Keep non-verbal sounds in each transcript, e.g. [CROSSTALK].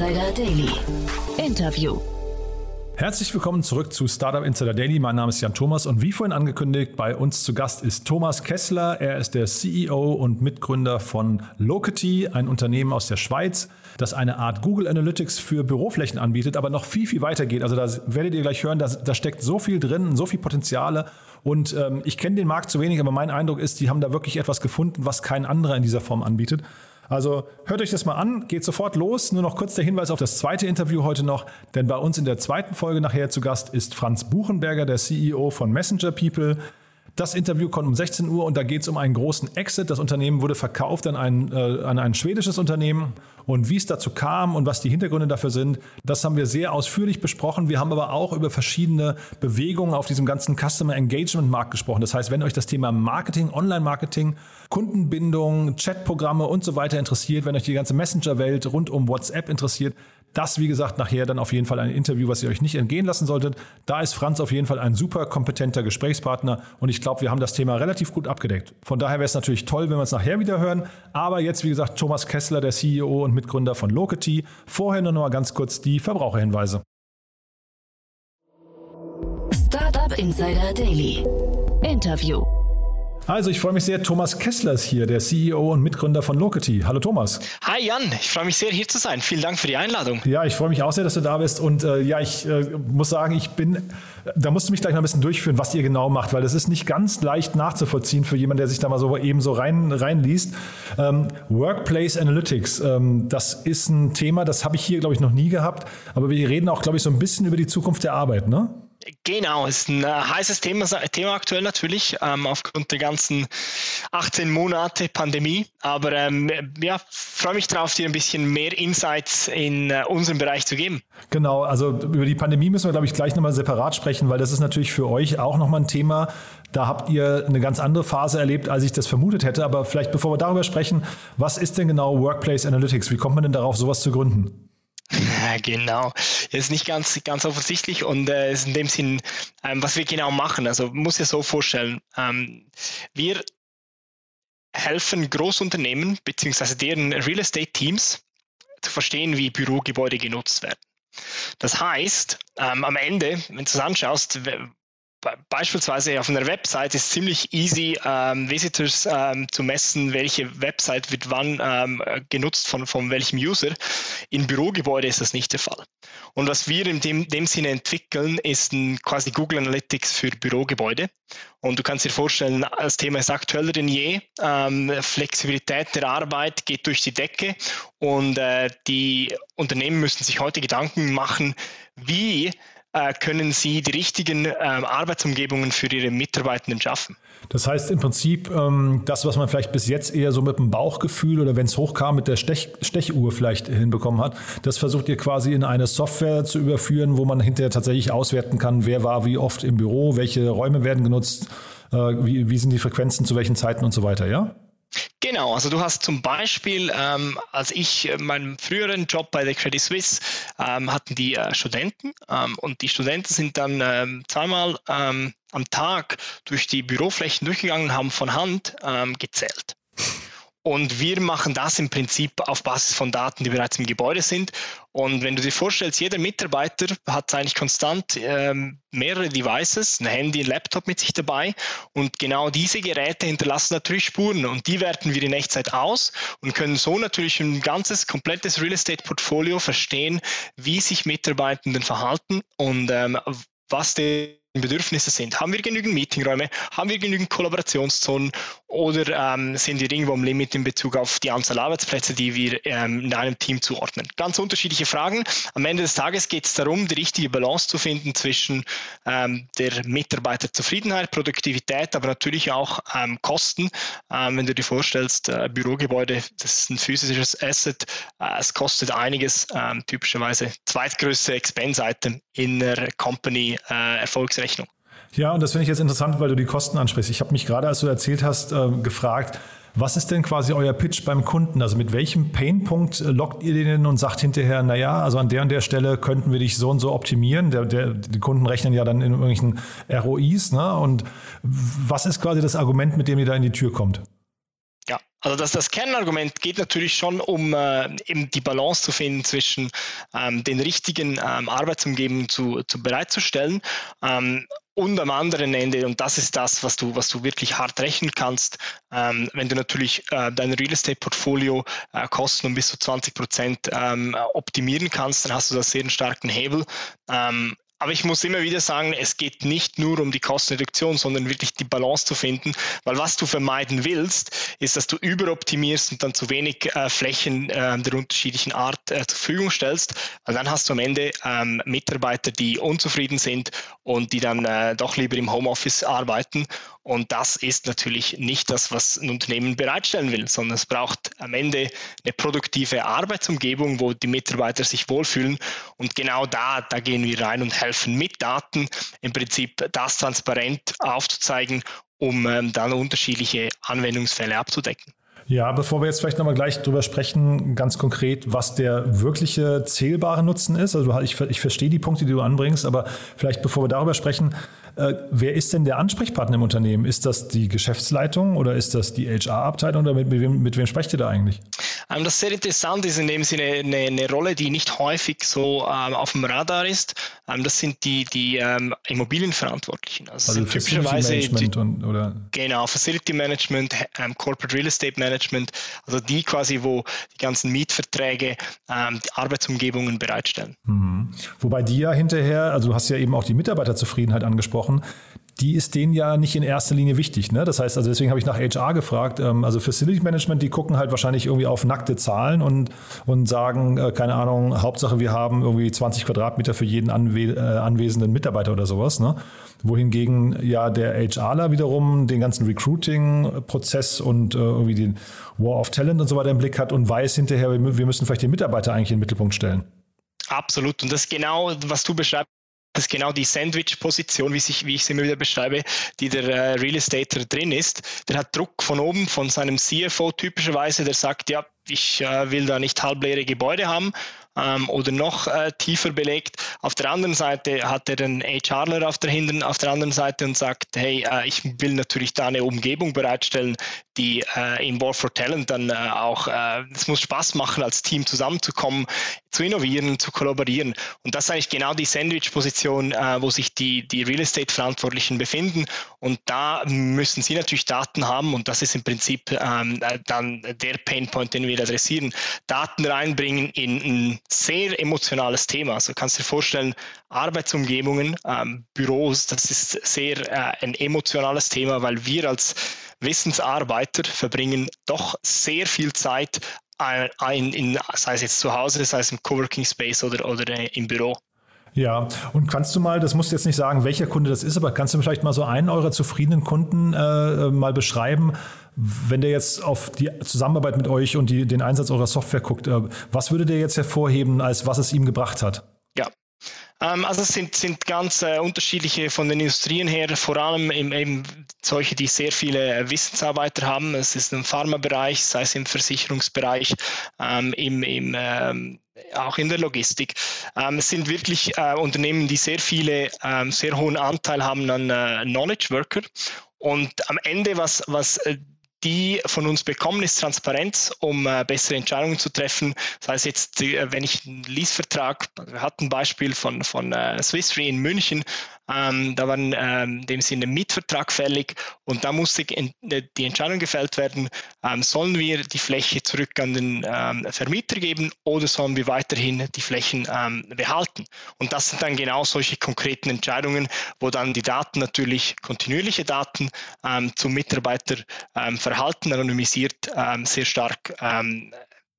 Insider Daily. Interview. Herzlich willkommen zurück zu Startup Insider Daily. Mein Name ist Jan Thomas und wie vorhin angekündigt, bei uns zu Gast ist Thomas Kessler. Er ist der CEO und Mitgründer von Locity, ein Unternehmen aus der Schweiz, das eine Art Google Analytics für Büroflächen anbietet, aber noch viel, viel weiter geht. Also da werdet ihr gleich hören, da, da steckt so viel drin, so viel Potenziale. Und ähm, ich kenne den Markt zu wenig, aber mein Eindruck ist, die haben da wirklich etwas gefunden, was kein anderer in dieser Form anbietet. Also hört euch das mal an, geht sofort los. Nur noch kurz der Hinweis auf das zweite Interview heute noch, denn bei uns in der zweiten Folge nachher zu Gast ist Franz Buchenberger, der CEO von Messenger People. Das Interview kommt um 16 Uhr und da geht es um einen großen Exit. Das Unternehmen wurde verkauft an ein, äh, an ein schwedisches Unternehmen. Und wie es dazu kam und was die Hintergründe dafür sind, das haben wir sehr ausführlich besprochen. Wir haben aber auch über verschiedene Bewegungen auf diesem ganzen Customer Engagement Markt gesprochen. Das heißt, wenn euch das Thema Marketing, Online-Marketing, Kundenbindung, Chatprogramme und so weiter interessiert, wenn euch die ganze Messenger-Welt rund um WhatsApp interessiert, das, wie gesagt, nachher dann auf jeden Fall ein Interview, was ihr euch nicht entgehen lassen solltet. Da ist Franz auf jeden Fall ein super kompetenter Gesprächspartner und ich glaube, wir haben das Thema relativ gut abgedeckt. Von daher wäre es natürlich toll, wenn wir es nachher wieder hören. Aber jetzt, wie gesagt, Thomas Kessler, der CEO und Mitgründer von Locity. Vorher nur noch mal ganz kurz die Verbraucherhinweise. Startup Insider Daily. Interview. Also ich freue mich sehr, Thomas Kessler ist hier, der CEO und Mitgründer von Locity. Hallo Thomas. Hi Jan, ich freue mich sehr, hier zu sein. Vielen Dank für die Einladung. Ja, ich freue mich auch sehr, dass du da bist. Und äh, ja, ich äh, muss sagen, ich bin, da musst du mich gleich mal ein bisschen durchführen, was ihr genau macht, weil das ist nicht ganz leicht nachzuvollziehen für jemanden, der sich da mal so eben so rein, reinliest. Ähm, Workplace Analytics, ähm, das ist ein Thema, das habe ich hier, glaube ich, noch nie gehabt. Aber wir reden auch, glaube ich, so ein bisschen über die Zukunft der Arbeit, ne? Genau, ist ein äh, heißes Thema, Thema aktuell natürlich, ähm, aufgrund der ganzen 18 Monate Pandemie. Aber ähm, ja, freue mich darauf, dir ein bisschen mehr Insights in äh, unserem Bereich zu geben. Genau, also über die Pandemie müssen wir, glaube ich, gleich nochmal separat sprechen, weil das ist natürlich für euch auch nochmal ein Thema. Da habt ihr eine ganz andere Phase erlebt, als ich das vermutet hätte. Aber vielleicht bevor wir darüber sprechen, was ist denn genau Workplace Analytics? Wie kommt man denn darauf, sowas zu gründen? [LAUGHS] Ja, genau. Ist nicht ganz, ganz offensichtlich und äh, ist in dem Sinn, ähm, was wir genau machen. Also muss ja so vorstellen, ähm, wir helfen Großunternehmen bzw. deren Real Estate Teams zu verstehen, wie Bürogebäude genutzt werden. Das heißt, ähm, am Ende, wenn du es anschaust, beispielsweise auf einer Website ist ziemlich easy, ähm, Visitors ähm, zu messen, welche Website wird wann ähm, genutzt von, von welchem User. In Bürogebäude ist das nicht der Fall. Und was wir in dem, dem Sinne entwickeln, ist ein quasi Google Analytics für Bürogebäude. Und du kannst dir vorstellen, das Thema ist aktueller denn je. Ähm, Flexibilität der Arbeit geht durch die Decke und äh, die Unternehmen müssen sich heute Gedanken machen, wie äh, können sie die richtigen äh, Arbeitsumgebungen für ihre Mitarbeitenden schaffen. Das heißt im Prinzip, ähm, das, was man vielleicht bis jetzt eher so mit dem Bauchgefühl oder wenn es hochkam, mit der Stech Stechuhr vielleicht hinbekommen hat, das versucht ihr quasi in eine Software zu überführen, wo man hinterher tatsächlich auswerten kann, wer war wie oft im Büro, welche Räume werden genutzt, äh, wie, wie sind die Frequenzen zu welchen Zeiten und so weiter, ja? Genau, also du hast zum Beispiel, ähm, als ich äh, meinen früheren Job bei der Credit Suisse ähm, hatten die äh, Studenten ähm, und die Studenten sind dann ähm, zweimal ähm, am Tag durch die Büroflächen durchgegangen und haben von Hand ähm, gezählt. Und wir machen das im Prinzip auf Basis von Daten, die bereits im Gebäude sind. Und wenn du dir vorstellst, jeder Mitarbeiter hat eigentlich konstant ähm, mehrere Devices, ein Handy, ein Laptop mit sich dabei. Und genau diese Geräte hinterlassen natürlich Spuren. Und die werten wir in Echtzeit aus und können so natürlich ein ganzes, komplettes Real Estate Portfolio verstehen, wie sich Mitarbeitenden verhalten und ähm, was die Bedürfnisse sind. Haben wir genügend Meetingräume? Haben wir genügend Kollaborationszonen? Oder ähm, sind wir irgendwo am Limit in Bezug auf die Anzahl Arbeitsplätze, die wir ähm, in einem Team zuordnen? Ganz unterschiedliche Fragen. Am Ende des Tages geht es darum, die richtige Balance zu finden zwischen ähm, der Mitarbeiterzufriedenheit, Produktivität, aber natürlich auch ähm, Kosten. Ähm, wenn du dir vorstellst, äh, Bürogebäude, das ist ein physisches Asset, äh, es kostet einiges, ähm, typischerweise zweitgrößte Expense-Item in der Company äh, Erfolgs Rechnung. Ja, und das finde ich jetzt interessant, weil du die Kosten ansprichst. Ich habe mich gerade, als du erzählt hast, äh, gefragt, was ist denn quasi euer Pitch beim Kunden? Also mit welchem Painpunkt äh, lockt ihr den und sagt hinterher, naja, also an der und der Stelle könnten wir dich so und so optimieren. Der, der, die Kunden rechnen ja dann in irgendwelchen ROIs. Ne? Und was ist quasi das Argument, mit dem ihr da in die Tür kommt? Ja, also das, das Kernargument geht natürlich schon um äh, eben die Balance zu finden zwischen ähm, den richtigen ähm, Arbeitsumgebungen zu, zu bereitzustellen ähm, und am anderen Ende, und das ist das, was du, was du wirklich hart rechnen kannst, ähm, wenn du natürlich äh, dein Real Estate-Portfolio äh, Kosten um bis zu 20 Prozent ähm, optimieren kannst, dann hast du da sehr einen starken Hebel. Ähm, aber ich muss immer wieder sagen, es geht nicht nur um die Kostenreduktion, sondern wirklich die Balance zu finden, weil was du vermeiden willst, ist, dass du überoptimierst und dann zu wenig äh, Flächen äh, der unterschiedlichen Art äh, zur Verfügung stellst, weil dann hast du am Ende ähm, Mitarbeiter, die unzufrieden sind und die dann äh, doch lieber im Homeoffice arbeiten und das ist natürlich nicht das, was ein Unternehmen bereitstellen will, sondern es braucht am Ende eine produktive Arbeitsumgebung, wo die Mitarbeiter sich wohlfühlen. Und genau da, da gehen wir rein und helfen mit Daten im Prinzip das transparent aufzuzeigen, um ähm, dann unterschiedliche Anwendungsfälle abzudecken. Ja, bevor wir jetzt vielleicht nochmal gleich drüber sprechen, ganz konkret, was der wirkliche zählbare Nutzen ist. Also ich, ich verstehe die Punkte, die du anbringst, aber vielleicht bevor wir darüber sprechen, äh, wer ist denn der Ansprechpartner im Unternehmen? Ist das die Geschäftsleitung oder ist das die HR-Abteilung oder mit, mit, wem, mit wem sprecht ihr da eigentlich? Ähm, das ist sehr interessant ist in dem Sinne eine, eine Rolle, die nicht häufig so ähm, auf dem Radar ist. Ähm, das sind die, die ähm, Immobilienverantwortlichen. Also, also typischerweise Management die, und, oder? Genau, Facility Management, ähm, Corporate Real Estate Management, also die quasi, wo die ganzen Mietverträge, ähm, die Arbeitsumgebungen bereitstellen. Mhm. Wobei die ja hinterher, also du hast ja eben auch die Mitarbeiterzufriedenheit angesprochen, die ist denen ja nicht in erster Linie wichtig. Ne? Das heißt, also deswegen habe ich nach HR gefragt. Ähm, also Facility Management, die gucken halt wahrscheinlich irgendwie auf nackte Zahlen und, und sagen, äh, keine Ahnung, Hauptsache wir haben irgendwie 20 Quadratmeter für jeden anwe äh, anwesenden Mitarbeiter oder sowas. Ne? Wohingegen ja der HRler wiederum den ganzen Recruiting-Prozess und äh, irgendwie den War of Talent und so weiter im Blick hat und weiß hinterher, wir müssen vielleicht den Mitarbeiter eigentlich in den Mittelpunkt stellen. Absolut. Und das ist genau, was du beschreibst das ist genau die Sandwich-Position, wie, wie ich sie immer wieder beschreibe, die der äh, Real Estater drin ist. Der hat Druck von oben, von seinem CFO typischerweise, der sagt, ja, ich äh, will da nicht halbleere Gebäude haben ähm, oder noch äh, tiefer belegt. Auf der anderen Seite hat er einen HRler auf der, hinten, auf der anderen Seite und sagt, hey, äh, ich will natürlich da eine Umgebung bereitstellen, die äh, im War for Talent dann äh, auch, äh, es muss Spaß machen, als Team zusammenzukommen, zu innovieren, zu kollaborieren. Und das ist eigentlich genau die Sandwich-Position, äh, wo sich die, die Real Estate-Verantwortlichen befinden. Und da müssen sie natürlich Daten haben und das ist im Prinzip ähm, dann der Painpoint, den wir adressieren. Daten reinbringen in ein sehr emotionales Thema. Also kannst du dir vorstellen, Arbeitsumgebungen, ähm, Büros, das ist sehr äh, ein emotionales Thema, weil wir als Wissensarbeiter verbringen doch sehr viel Zeit ein, ein, in, sei es jetzt zu Hause, sei es im Coworking Space oder, oder äh, im Büro. Ja, und kannst du mal, das musst du jetzt nicht sagen, welcher Kunde das ist, aber kannst du vielleicht mal so einen eurer zufriedenen Kunden äh, mal beschreiben, wenn der jetzt auf die Zusammenarbeit mit euch und die, den Einsatz eurer Software guckt, äh, was würde der jetzt hervorheben, als was es ihm gebracht hat? Ja, also es sind, sind ganz äh, unterschiedliche von den Industrien her, vor allem im, eben solche, die sehr viele äh, Wissensarbeiter haben. Es ist im Pharmabereich, sei es im Versicherungsbereich, ähm, im, im ähm, auch in der Logistik. Ähm, es sind wirklich äh, Unternehmen, die sehr viele, ähm, sehr hohen Anteil haben an äh, Knowledge Worker. Und am Ende, was, was äh, die von uns bekommen, ist Transparenz, um äh, bessere Entscheidungen zu treffen. Das heißt jetzt, äh, wenn ich einen Leasevertrag, wir hatten ein Beispiel von, von äh, Swiss Re in München, ähm, da war in ähm, dem Sinne Mietvertrag fällig und da musste äh, die Entscheidung gefällt werden, ähm, sollen wir die Fläche zurück an den ähm, Vermieter geben oder sollen wir weiterhin die Flächen ähm, behalten? Und das sind dann genau solche konkreten Entscheidungen, wo dann die Daten natürlich, kontinuierliche Daten ähm, zum Mitarbeiterverhalten anonymisiert sehr stark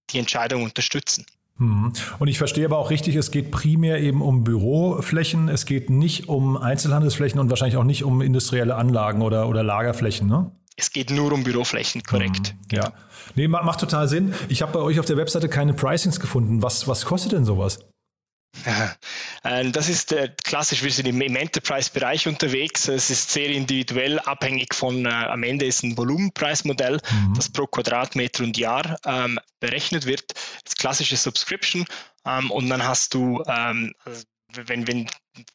die Entscheidung unterstützen. Mhm. Und ich verstehe aber auch richtig, es geht primär eben um Büroflächen, es geht nicht um Einzelhandelsflächen und wahrscheinlich auch nicht um industrielle Anlagen oder, oder Lagerflächen, ne? Es geht nur um Büroflächen, korrekt. Mhm, ja. Nee, macht total Sinn. Ich habe bei euch auf der Webseite keine Pricings gefunden. Was, was kostet denn sowas? Ähm, das ist äh, klassisch, wir sind im, Enterprise-Bereich unterwegs. Es ist sehr individuell, abhängig von, äh, am Ende ist ein Volumenpreismodell, mhm. das pro Quadratmeter und Jahr ähm, berechnet wird. Das klassische Subscription. Ähm, und dann hast du ähm, wenn, wenn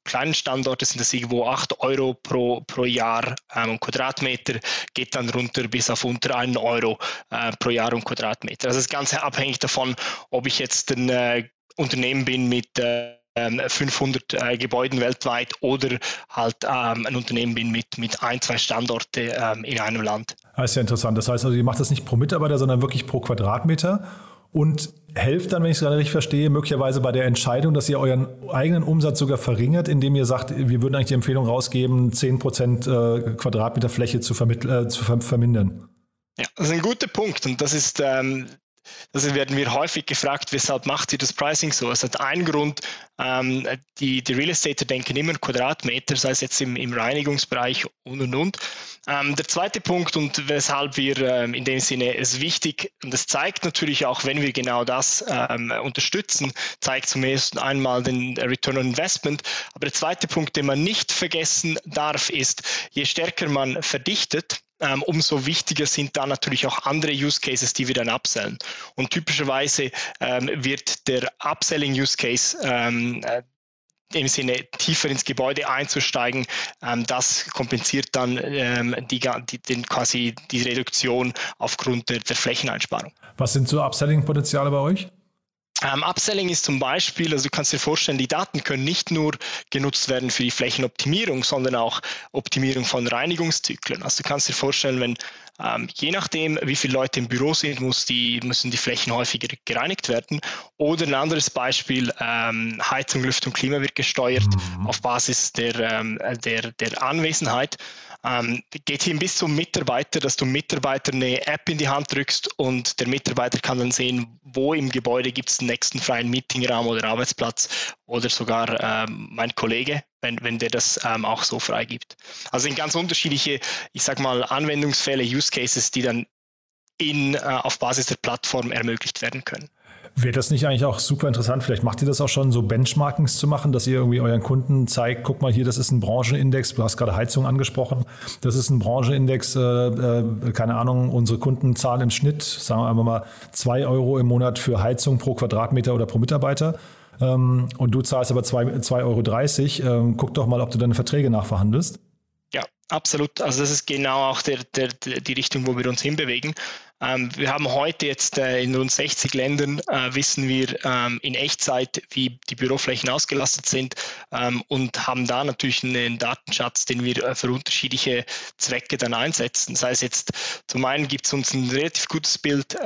kleinen Standorte sind das irgendwo 8 Euro pro, pro Jahr ähm, Quadratmeter, geht dann runter bis auf unter 1 Euro äh, pro Jahr und Quadratmeter. Also das ist ganz abhängig davon, ob ich jetzt ein äh, Unternehmen bin mit äh, 500 ähm, äh, Gebäuden weltweit oder halt ähm, ein Unternehmen bin mit, mit ein, zwei Standorte ähm, in einem Land. Das ist ja interessant. Das heißt also, ihr macht das nicht pro Mitarbeiter, sondern wirklich pro Quadratmeter und helft dann, wenn ich es gerade richtig verstehe, möglicherweise bei der Entscheidung, dass ihr euren eigenen Umsatz sogar verringert, indem ihr sagt, wir würden eigentlich die Empfehlung rausgeben, 10 Prozent äh, Quadratmeter Fläche zu, äh, zu vermindern. Ja, das ist ein guter Punkt und das ist ähm, das werden wir häufig gefragt, weshalb macht ihr das Pricing so? Es hat einen Grund, ähm, die, die Real Estater denken immer Quadratmeter, sei es jetzt im, im Reinigungsbereich und und und. Ähm, der zweite Punkt und weshalb wir ähm, in dem Sinne es wichtig, und das zeigt natürlich auch, wenn wir genau das ähm, unterstützen, zeigt zumindest einmal den Return on Investment. Aber der zweite Punkt, den man nicht vergessen darf, ist, je stärker man verdichtet, ähm, umso wichtiger sind dann natürlich auch andere Use Cases, die wir dann upsellen. Und typischerweise ähm, wird der Upselling Use Case ähm, äh, im Sinne tiefer ins Gebäude einzusteigen, ähm, das kompensiert dann ähm, die, die, den, quasi die Reduktion aufgrund der, der Flächeneinsparung. Was sind so Upselling-Potenziale bei euch? Ähm, Upselling ist zum Beispiel, also du kannst dir vorstellen, die Daten können nicht nur genutzt werden für die Flächenoptimierung, sondern auch Optimierung von Reinigungszyklen. Also du kannst dir vorstellen, wenn ähm, je nachdem, wie viele Leute im Büro sind, muss die, müssen die Flächen häufiger gereinigt werden. Oder ein anderes Beispiel, ähm, Heizung, Lüftung, Klima wird gesteuert mhm. auf Basis der, ähm, der, der Anwesenheit. Ähm, geht hin bis zum Mitarbeiter, dass du Mitarbeiter eine App in die Hand drückst und der Mitarbeiter kann dann sehen, wo im Gebäude gibt es den nächsten freien Meetingraum oder Arbeitsplatz oder sogar ähm, mein Kollege, wenn, wenn der das ähm, auch so freigibt. Also sind ganz unterschiedliche, ich sag mal, Anwendungsfälle, Use Cases, die dann in, äh, auf Basis der Plattform ermöglicht werden können. Wäre das nicht eigentlich auch super interessant? Vielleicht macht ihr das auch schon, so Benchmarkings zu machen, dass ihr irgendwie euren Kunden zeigt, guck mal hier, das ist ein Branchenindex, du hast gerade Heizung angesprochen, das ist ein Branchenindex, äh, äh, keine Ahnung, unsere Kunden zahlen im Schnitt, sagen wir einfach mal, zwei Euro im Monat für Heizung pro Quadratmeter oder pro Mitarbeiter. Ähm, und du zahlst aber 2,30 Euro. Ähm, guck doch mal, ob du deine Verträge nachverhandelst. Ja, absolut. Also das ist genau auch der, der, die Richtung, wo wir uns hinbewegen. Ähm, wir haben heute jetzt äh, in rund 60 Ländern, äh, wissen wir ähm, in Echtzeit, wie die Büroflächen ausgelastet sind ähm, und haben da natürlich einen Datenschatz, den wir äh, für unterschiedliche Zwecke dann einsetzen. Das heißt jetzt, zum einen gibt es uns ein relativ gutes Bild,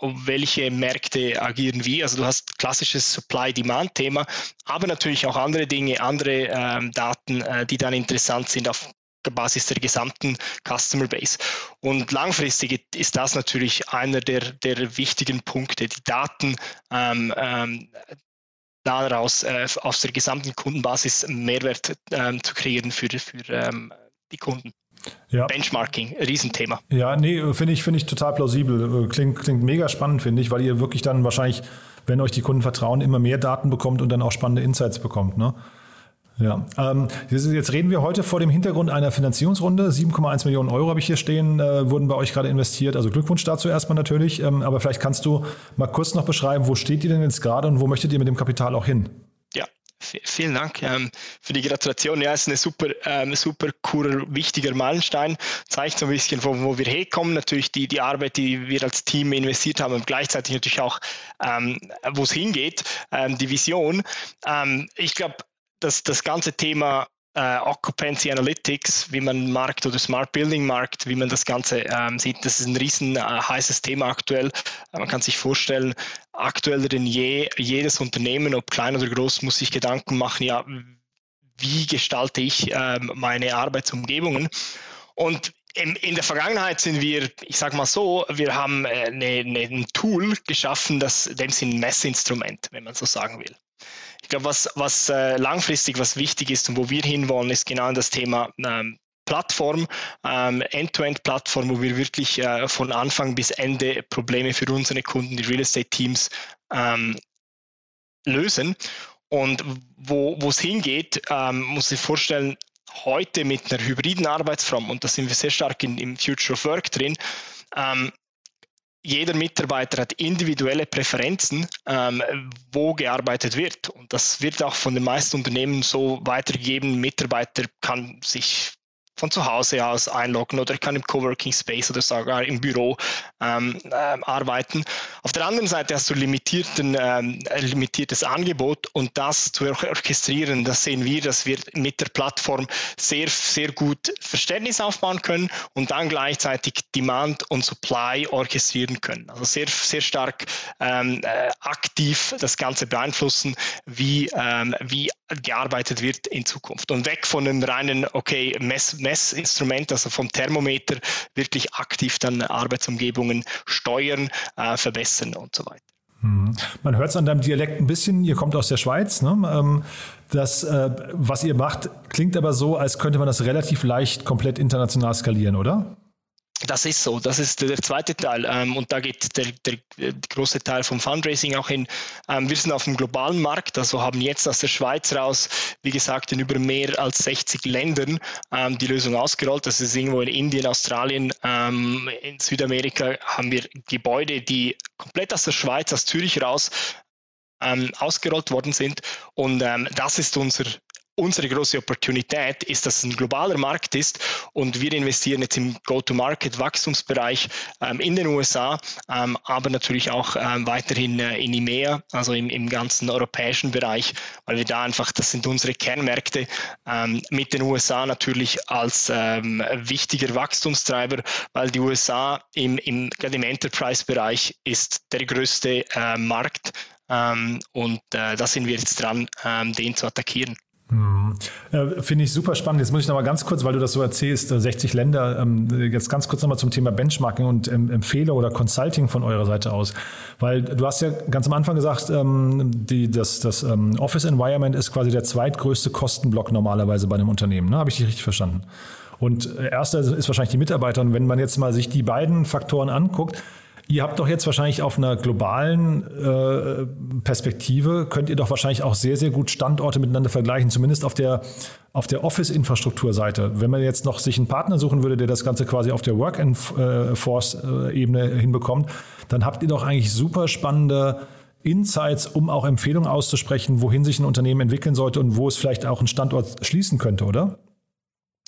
um welche Märkte agieren wie. Also du hast klassisches Supply-Demand-Thema, aber natürlich auch andere Dinge, andere Daten, die dann interessant sind auf Basis der gesamten Customer Base. Und langfristig ist das natürlich einer der, der wichtigen Punkte, die Daten ähm, ähm, daraus äh, aus der gesamten Kundenbasis Mehrwert ähm, zu kreieren für, für ähm, die Kunden. Ja. Benchmarking, Riesenthema. Ja, nee, finde ich, finde ich total plausibel. Klingt, klingt mega spannend, finde ich, weil ihr wirklich dann wahrscheinlich, wenn euch die Kunden vertrauen, immer mehr Daten bekommt und dann auch spannende Insights bekommt. Ne? Ja, ähm, jetzt reden wir heute vor dem Hintergrund einer Finanzierungsrunde. 7,1 Millionen Euro habe ich hier stehen, äh, wurden bei euch gerade investiert. Also Glückwunsch dazu erstmal natürlich. Ähm, aber vielleicht kannst du mal kurz noch beschreiben, wo steht ihr denn jetzt gerade und wo möchtet ihr mit dem Kapital auch hin? Ja, Vielen Dank ähm, für die Gratulation. Ja, es ist ein super, ähm, super cooler, wichtiger Meilenstein. Zeigt so ein bisschen, wo, wo wir herkommen. Natürlich die, die Arbeit, die wir als Team investiert haben und gleichzeitig natürlich auch, ähm, wo es hingeht, ähm, die Vision. Ähm, ich glaube, dass das ganze Thema äh, Occupancy Analytics, wie man Markt oder Smart Building Markt, wie man das Ganze ähm, sieht, das ist ein riesen äh, heißes Thema aktuell. Äh, man kann sich vorstellen, aktueller denn je, jedes Unternehmen, ob klein oder groß, muss sich Gedanken machen, ja, wie gestalte ich ähm, meine Arbeitsumgebungen? Und in der Vergangenheit sind wir, ich sage mal so, wir haben eine, äh, eine, ein Tool geschaffen, das dem sind ein Messinstrument, wenn man so sagen will. Ich glaube, was, was äh, langfristig, was wichtig ist und wo wir hinwollen, ist genau das Thema ähm, Plattform, ähm, End-to-End-Plattform, wo wir wirklich äh, von Anfang bis Ende Probleme für unsere Kunden, die Real Estate Teams, ähm, lösen. Und wo es hingeht, ähm, muss ich vorstellen, heute mit einer hybriden Arbeitsform, und da sind wir sehr stark in, im Future of Work drin, ähm, jeder Mitarbeiter hat individuelle Präferenzen, ähm, wo gearbeitet wird. Und das wird auch von den meisten Unternehmen so weitergegeben. Mitarbeiter kann sich von zu Hause aus einloggen oder ich kann im Coworking Space oder sogar im Büro ähm, äh, arbeiten. Auf der anderen Seite hast du limitierten, ähm, limitiertes Angebot und das zu orchestrieren, das sehen wir, dass wir mit der Plattform sehr, sehr gut Verständnis aufbauen können und dann gleichzeitig Demand und Supply orchestrieren können. Also sehr, sehr stark ähm, äh, aktiv das Ganze beeinflussen, wie, ähm, wie gearbeitet wird in Zukunft. Und weg von einem reinen, okay, Mess, Messinstrument, also vom Thermometer, wirklich aktiv dann Arbeitsumgebungen steuern, äh, verbessern und so weiter. Mhm. Man hört es an deinem Dialekt ein bisschen, ihr kommt aus der Schweiz. Ne? Ähm, das, äh, was ihr macht, klingt aber so, als könnte man das relativ leicht komplett international skalieren, oder? Das ist so, das ist der zweite Teil ähm, und da geht der, der, der, große Teil vom Fundraising auch hin. Ähm, wir sind auf dem globalen Markt, also haben jetzt aus der Schweiz raus, wie gesagt, in über mehr als 60 Ländern ähm, die Lösung ausgerollt. Das ist irgendwo in Indien, Australien, ähm, in Südamerika haben wir Gebäude, die komplett aus der Schweiz, aus Zürich raus ähm, ausgerollt worden sind. Und ähm, das ist unser unsere große Opportunität ist, dass es ein globaler Markt ist und wir investieren jetzt im Go-to-Market-Wachstumsbereich ähm, in den USA, ähm, aber natürlich auch ähm, weiterhin äh, in EMEA, also im, im, ganzen europäischen Bereich, weil wir da einfach, das sind unsere Kernmärkte, ähm, mit den USA natürlich als ähm, wichtiger Wachstumstreiber, weil die USA im, im, im Enterprise-Bereich ist der größte äh, Markt ähm, und äh, da sind wir jetzt dran, den zu attackieren. Hm. Äh, Finde ich super spannend. Jetzt muss ich noch mal ganz kurz, weil du das so erzählst, 60 äh, Länder, ähm, jetzt ganz kurz noch mal zum Thema Benchmarking und ähm, Empfehle oder Consulting von eurer Seite aus. Weil du hast ja ganz am Anfang gesagt, ähm, die, das, das ähm, Office Environment ist quasi der zweitgrößte Kostenblock normalerweise bei einem Unternehmen. Ne? Habe ich dich richtig verstanden? Und äh, erster ist wahrscheinlich die Mitarbeiter. Und wenn man jetzt mal sich die beiden Faktoren anguckt, Ihr habt doch jetzt wahrscheinlich auf einer globalen äh, Perspektive, könnt ihr doch wahrscheinlich auch sehr, sehr gut Standorte miteinander vergleichen, zumindest auf der, auf der Office-Infrastrukturseite. Wenn man jetzt noch sich einen Partner suchen würde, der das Ganze quasi auf der Work-and-Force-Ebene hinbekommt, dann habt ihr doch eigentlich super spannende Insights, um auch Empfehlungen auszusprechen, wohin sich ein Unternehmen entwickeln sollte und wo es vielleicht auch einen Standort schließen könnte, oder?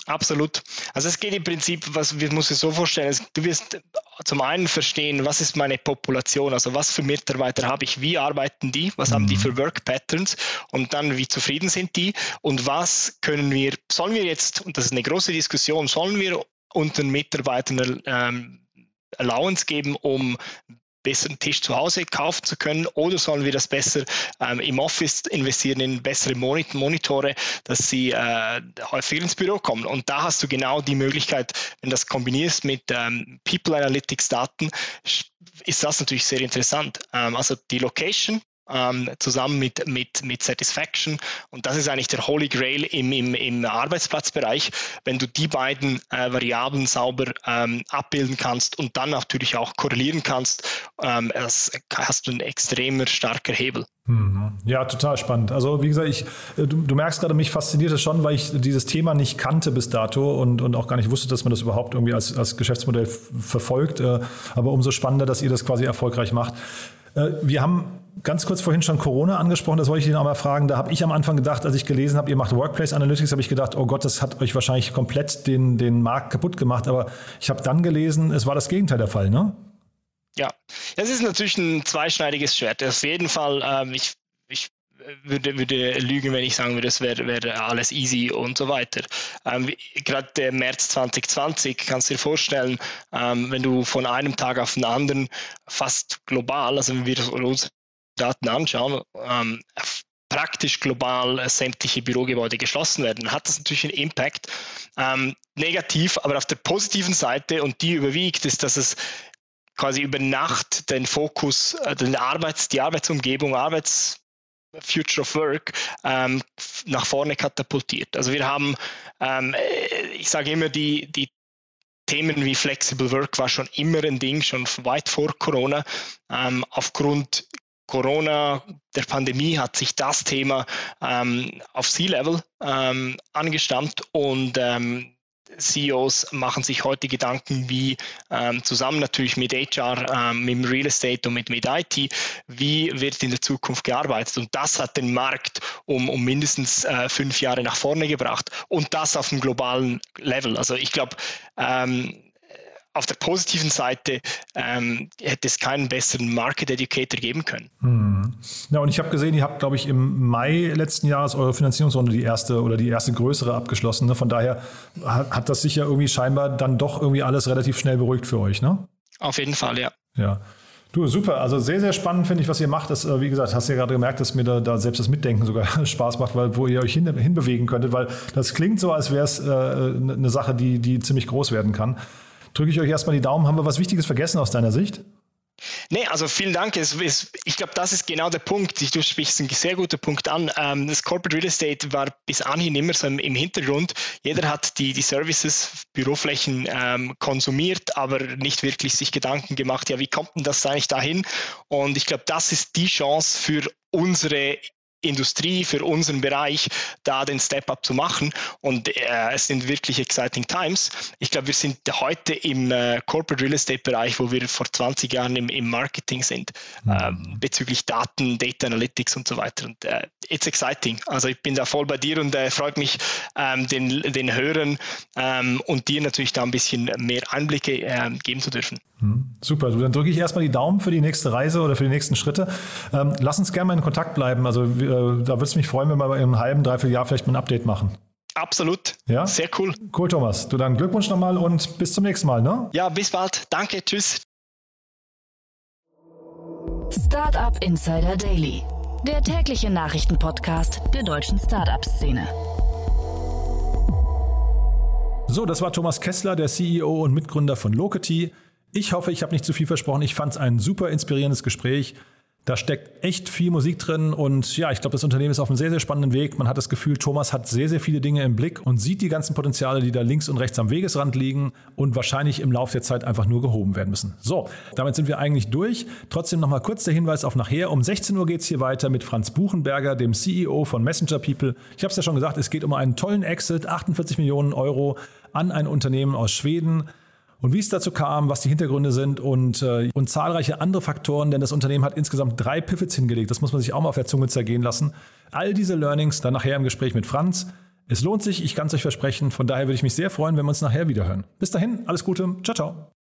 Absolut. Also es geht im Prinzip, was wir muss es so vorstellen, du wirst zum einen verstehen, was ist meine Population, also was für Mitarbeiter habe ich, wie arbeiten die, was mhm. haben die mhm. für Work Patterns und dann wie zufrieden sind die und was können wir, sollen wir jetzt, und das ist eine große Diskussion, sollen wir unseren Mitarbeitern ähm, Allowance geben, um besseren Tisch zu Hause kaufen zu können oder sollen wir das besser ähm, im Office investieren in bessere Monitore, dass sie äh, häufiger ins Büro kommen. Und da hast du genau die Möglichkeit, wenn du das kombinierst mit ähm, People Analytics Daten, ist das natürlich sehr interessant. Ähm, also die Location, ähm, zusammen mit, mit, mit Satisfaction. Und das ist eigentlich der Holy Grail im, im, im Arbeitsplatzbereich, wenn du die beiden äh, Variablen sauber ähm, abbilden kannst und dann natürlich auch korrelieren kannst, ähm, hast du einen extremer starker Hebel. Mhm. Ja, total spannend. Also wie gesagt, ich, du, du, merkst gerade, mich fasziniert es schon, weil ich dieses Thema nicht kannte bis dato und, und auch gar nicht wusste, dass man das überhaupt irgendwie als, als Geschäftsmodell verfolgt. Äh, aber umso spannender, dass ihr das quasi erfolgreich macht. Äh, wir haben ganz kurz vorhin schon Corona angesprochen, das wollte ich Ihnen auch mal fragen. Da habe ich am Anfang gedacht, als ich gelesen habe, ihr macht Workplace Analytics, habe ich gedacht, oh Gott, das hat euch wahrscheinlich komplett den, den Markt kaputt gemacht. Aber ich habe dann gelesen, es war das Gegenteil der Fall, ne? Ja, das ist natürlich ein zweischneidiges Schwert. Auf jeden Fall, ähm, ich, ich würde, würde lügen, wenn ich sagen würde, es wäre wär alles easy und so weiter. Ähm, Gerade der März 2020 kannst du dir vorstellen, ähm, wenn du von einem Tag auf den anderen fast global, also wenn wir uns Daten anschauen, ähm, praktisch global sämtliche Bürogebäude geschlossen werden, hat das natürlich einen Impact. Ähm, negativ, aber auf der positiven Seite und die überwiegt, ist, dass es quasi über Nacht den Fokus, äh, den Arbeits, die Arbeitsumgebung, Arbeits Future of Work ähm, nach vorne katapultiert. Also wir haben, ähm, äh, ich sage immer, die, die Themen wie Flexible Work war schon immer ein Ding, schon weit vor Corona. Ähm, aufgrund Corona, der Pandemie hat sich das Thema ähm, auf C-Level ähm, angestammt und ähm, CEOs machen sich heute Gedanken, wie ähm, zusammen natürlich mit HR, ähm, mit Real Estate und mit, mit IT, wie wird in der Zukunft gearbeitet. Und das hat den Markt um, um mindestens äh, fünf Jahre nach vorne gebracht und das auf dem globalen Level. Also ich glaube, ähm, auf der positiven Seite ähm, hätte es keinen besseren Market Educator geben können. Hm. Ja, und ich habe gesehen, ihr habt, glaube ich, im Mai letzten Jahres eure Finanzierungsrunde die erste oder die erste größere abgeschlossen. Ne? Von daher hat, hat das sicher irgendwie scheinbar dann doch irgendwie alles relativ schnell beruhigt für euch, ne? Auf jeden Fall, ja. Ja. Du, super. Also sehr, sehr spannend finde ich, was ihr macht. Das, äh, wie gesagt, hast du ja gerade gemerkt, dass mir da, da, selbst das Mitdenken sogar [LAUGHS] Spaß macht, weil wo ihr euch hin, hinbewegen könntet, weil das klingt so, als wäre es äh, eine ne Sache, die, die ziemlich groß werden kann drücke ich euch erstmal die Daumen. Haben wir was Wichtiges vergessen aus deiner Sicht? Nee, also vielen Dank. Es, es, ich glaube, das ist genau der Punkt. Du sprichst einen sehr guter Punkt an. Ähm, das Corporate Real Estate war bis anhin immer so im, im Hintergrund. Jeder hat die, die Services, Büroflächen ähm, konsumiert, aber nicht wirklich sich Gedanken gemacht, ja, wie kommt denn das eigentlich dahin? Und ich glaube, das ist die Chance für unsere Industrie, für unseren Bereich, da den Step-up zu machen. Und äh, es sind wirklich exciting times. Ich glaube, wir sind heute im äh, Corporate Real Estate-Bereich, wo wir vor 20 Jahren im, im Marketing sind, mhm. äh, bezüglich Daten, Data Analytics und so weiter. Und äh, it's exciting. Also ich bin da voll bei dir und äh, freut mich, ähm, den, den Hörern ähm, und dir natürlich da ein bisschen mehr Einblicke ähm, geben zu dürfen. Mhm. Super, dann drücke ich erstmal die Daumen für die nächste Reise oder für die nächsten Schritte. Ähm, lass uns gerne mal in Kontakt bleiben. Also wir äh, da würde es mich freuen, wenn wir in einem halben, dreiviertel Jahr vielleicht mal ein Update machen. Absolut. Ja? Sehr cool. Cool, Thomas. Du dann Glückwunsch nochmal und bis zum nächsten Mal. Ne? Ja, bis bald. Danke. Tschüss. Startup Insider Daily, der tägliche Nachrichtenpodcast der deutschen Startup-Szene. So, das war Thomas Kessler, der CEO und Mitgründer von Locity. Ich hoffe, ich habe nicht zu viel versprochen. Ich fand es ein super inspirierendes Gespräch. Da steckt echt viel Musik drin und ja, ich glaube, das Unternehmen ist auf einem sehr, sehr spannenden Weg. Man hat das Gefühl, Thomas hat sehr, sehr viele Dinge im Blick und sieht die ganzen Potenziale, die da links und rechts am Wegesrand liegen und wahrscheinlich im Laufe der Zeit einfach nur gehoben werden müssen. So, damit sind wir eigentlich durch. Trotzdem nochmal kurz der Hinweis auf nachher. Um 16 Uhr geht es hier weiter mit Franz Buchenberger, dem CEO von Messenger People. Ich habe es ja schon gesagt, es geht um einen tollen Exit, 48 Millionen Euro an ein Unternehmen aus Schweden. Und wie es dazu kam, was die Hintergründe sind und, äh, und zahlreiche andere Faktoren, denn das Unternehmen hat insgesamt drei Pivots hingelegt. Das muss man sich auch mal auf der Zunge zergehen lassen. All diese Learnings dann nachher im Gespräch mit Franz. Es lohnt sich, ich kann es euch versprechen. Von daher würde ich mich sehr freuen, wenn wir uns nachher wieder hören. Bis dahin, alles Gute. Ciao, ciao.